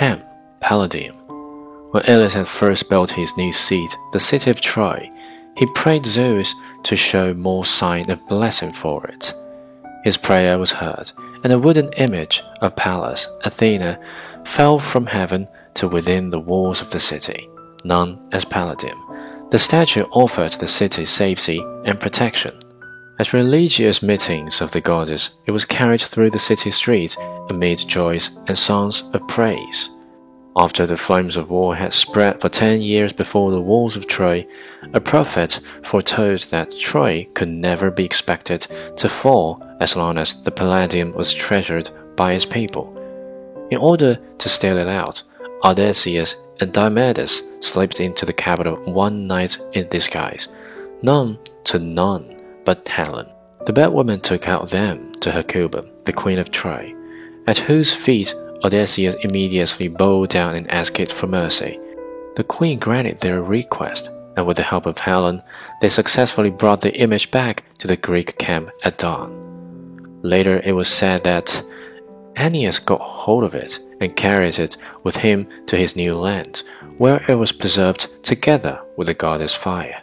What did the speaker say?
10. Palladium. When Ilus had first built his new seat, the city of Troy, he prayed Zeus to show more sign of blessing for it. His prayer was heard, and a wooden image of Pallas, Athena, fell from heaven to within the walls of the city, known as Palladium. The statue offered the city safety and protection. At religious meetings of the goddess, it was carried through the city streets amid joys and songs of praise. After the flames of war had spread for ten years before the walls of Troy, a prophet foretold that Troy could never be expected to fall as long as the Palladium was treasured by its people. In order to steal it out, Odysseus and Diomedes slipped into the capital one night in disguise, none to none but Helen. The bad woman took out them to Hecuba, the queen of Troy, at whose feet Odysseus immediately bowed down and asked it for mercy. The queen granted their request, and with the help of Helen, they successfully brought the image back to the Greek camp at dawn. Later, it was said that Aeneas got hold of it and carried it with him to his new land, where it was preserved together with the goddess fire.